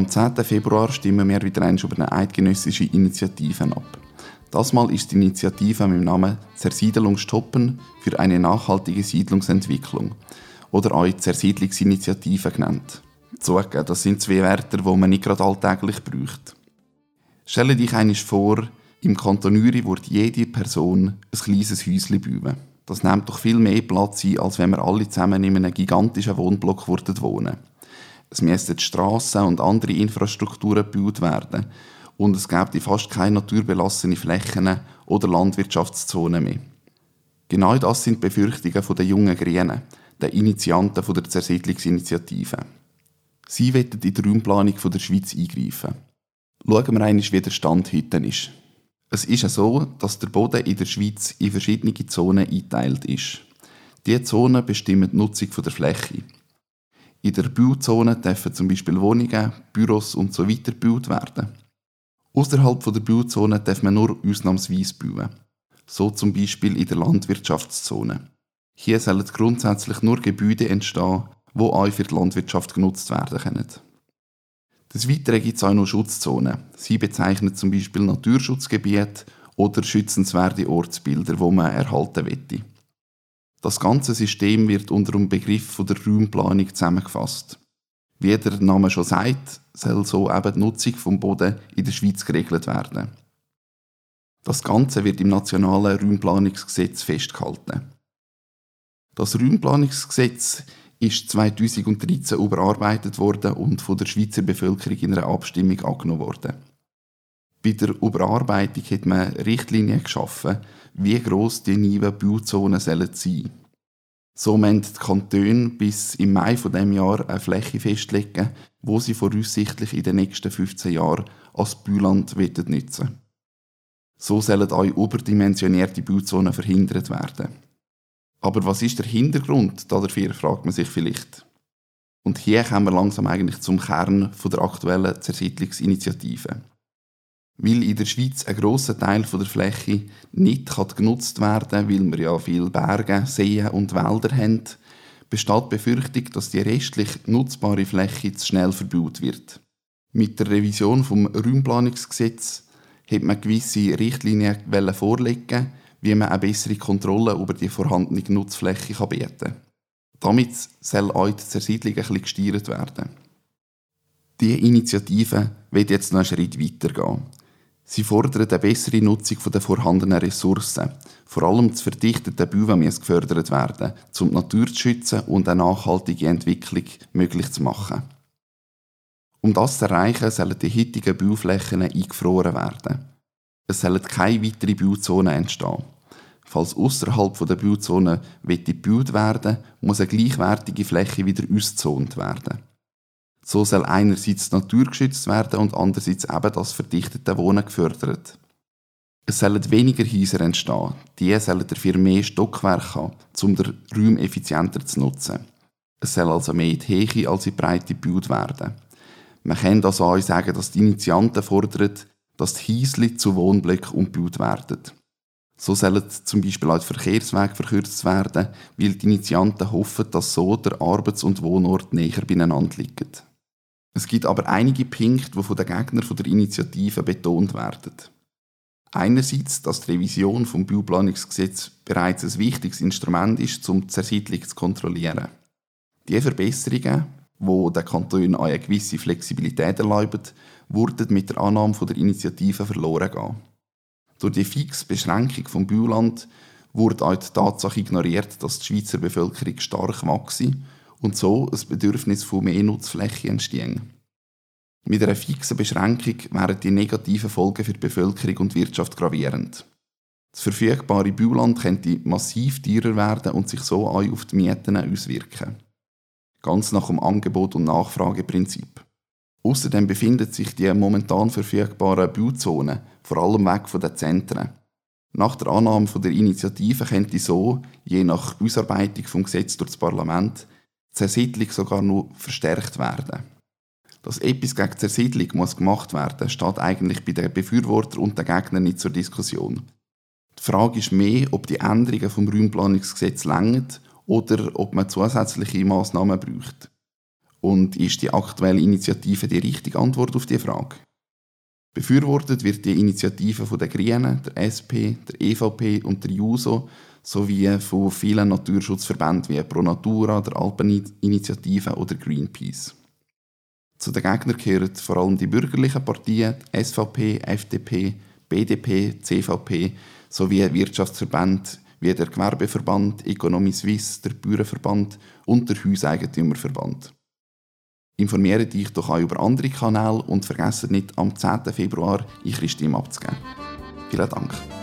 Am 10. Februar stimmen wir wieder einmal über eine eidgenössische Initiative ab. Das Mal ist die Initiative mit dem Namen Zersiedelung stoppen für eine nachhaltige Siedlungsentwicklung oder auch Zersiedlungsinitiative genannt. Zugegeben, das sind zwei Wörter, die man nicht gerade alltäglich braucht. Stelle dich einmal vor, im Kanton Uri würde jede Person ein kleines Häuschen bauen. Das nimmt doch viel mehr Platz ein, als wenn wir alle zusammen in einem gigantischen Wohnblock wohnen würden. Es müssten Strassen und andere Infrastrukturen gebaut werden und es gäbe fast keine naturbelassene Flächen oder Landwirtschaftszonen mehr. Genau das sind die Befürchtungen der jungen Grünen, der Initianten der Zersiedlungsinitiative. Sie wollen in die Raumplanung der Schweiz eingreifen. Schauen wir einmal, wie der Stand heute ist. Es ist ja so, dass der Boden in der Schweiz in verschiedene Zonen eingeteilt ist. Diese Zonen bestimmen die Nutzung der Fläche. In der Bauzone dürfen zum Beispiel Wohnungen, Büros und so gebaut werden. Außerhalb der Bauzone darf man nur ausnahmsweise bauen. So zum Beispiel in der Landwirtschaftszone. Hier sollen grundsätzlich nur Gebäude entstehen, die auch für die Landwirtschaft genutzt werden können. Des Weiteren gibt es auch noch Schutzzonen. Sie bezeichnen zum Beispiel Naturschutzgebiete oder schützenswerte Ortsbilder, wo man erhalten möchte. Das ganze System wird unter dem Begriff der Raumplanung zusammengefasst. Wie der Name schon sagt, soll so eben die Nutzung vom Boden in der Schweiz geregelt werden. Das Ganze wird im nationalen Raumplanungsgesetz festgehalten. Das Raumplanungsgesetz ist 2013 überarbeitet worden und von der Schweizer Bevölkerung in einer Abstimmung angenommen worden. Bei der Überarbeitung hat man Richtlinien geschaffen, wie gross die neuen Bauzonen sein sollen. So müssen die Kantone bis im Mai von dem Jahr eine Fläche festlegen, wo sie voraussichtlich in den nächsten 15 Jahren als Bauland nutzen So sollen auch überdimensionierte Bauzonen verhindert werden. Aber was ist der Hintergrund dafür, fragt man sich vielleicht. Und hier kommen wir langsam eigentlich zum Kern der aktuellen Zersiedlungsinitiative. Weil in der Schweiz ein grosser Teil der Fläche nicht genutzt werden kann, weil wir ja viele Berge, Seen und Wälder haben, besteht die Befürchtung, dass die restlich nutzbare Fläche zu schnell verbaut wird. Mit der Revision vom Raumplanungsgesetz hat man gewisse Richtlinien vorlegen, wie man eine bessere Kontrolle über die vorhandene Nutzfläche bieten kann. Damit soll auch die Zersiedlung ein bisschen gesteuert werden. Diese Initiative wird jetzt noch einen Schritt weitergehen. Sie fordern eine bessere Nutzung der vorhandenen Ressourcen. Vor allem das verdichtete Bauwein muss gefördert werden, um die Natur zu schützen und eine nachhaltige Entwicklung möglich zu machen. Um das zu erreichen, sollen die heutigen Bauflächen eingefroren werden. Es sollen keine weiteren Bauzonen entstehen. Falls außerhalb der Bauzone gebaut werden muss eine gleichwertige Fläche wieder ausgezont werden. So soll einerseits die Natur geschützt werden und andererseits eben das verdichtete Wohnen gefördert. Es sollen weniger Häuser entstehen. Die sollen dafür mehr Stockwerke haben, um den Raum effizienter zu nutzen. Es soll also mehr in die Höhe als in die Breite gebaut werden. Man kann also auch sagen, dass die Initianten fordern, dass die Häuser zu Wohnblöcken umgebaut werden. So sollen zum Beispiel auch die Verkehrswege verkürzt werden, weil die Initianten hoffen, dass so der Arbeits- und Wohnort näher beieinander liegen. Es gibt aber einige Punkte, die von den Gegnern der Initiative betont werden. Einerseits, dass die Revision vom Bauplanungsgesetz bereits ein wichtiges Instrument ist, um die Zersiedlung zu kontrollieren. Die Verbesserungen, die den Kantonen eine gewisse Flexibilität erlauben, wurden mit der Annahme der Initiative verloren gehen. Durch die fixe Beschränkung vom Bauland wurde auch die Tatsache ignoriert, dass die Schweizer Bevölkerung stark wächst und so ein Bedürfnis von mehr Nutzfläche entstehen. Mit einer fixen Beschränkung wären die negativen Folgen für die Bevölkerung und Wirtschaft gravierend. Das verfügbare Bauland könnte massiv teurer werden und sich so auch auf die Mieten auswirken. Ganz nach dem Angebot- und Nachfrageprinzip. Außerdem befinden sich die momentan verfügbaren Bauzonen vor allem weg von den Zentren. Nach der Annahme der Initiative könnte so, je nach Ausarbeitung vom Gesetz durch das Parlament, Zersiedlung sogar noch verstärkt werden. Dass etwas gegen Zersiedlung muss gemacht werden, steht eigentlich bei den Befürwortern und den Gegnern nicht zur Diskussion. Die Frage ist mehr, ob die Änderungen vom Raumplanungsgesetz längern oder ob man zusätzliche Maßnahmen braucht. Und ist die aktuelle Initiative die richtige Antwort auf diese Frage? Befürwortet wird die Initiative von den Grünen, der SP, der EVP und der JUSO sowie von vielen Naturschutzverbänden wie Pro Natura, der Alpeninitiative oder Greenpeace. Zu den Gegnern gehören vor allem die bürgerlichen Partien, die SVP, FDP, BDP, CVP sowie Wirtschaftsverbände wie der Gewerbeverband, Economy Suisse, der Bauernverband und der Hauseigentümerverband. Informiere dich doch auch über andere Kanäle und vergesse nicht, am 10. Februar eure Stimme abzugeben. Vielen Dank.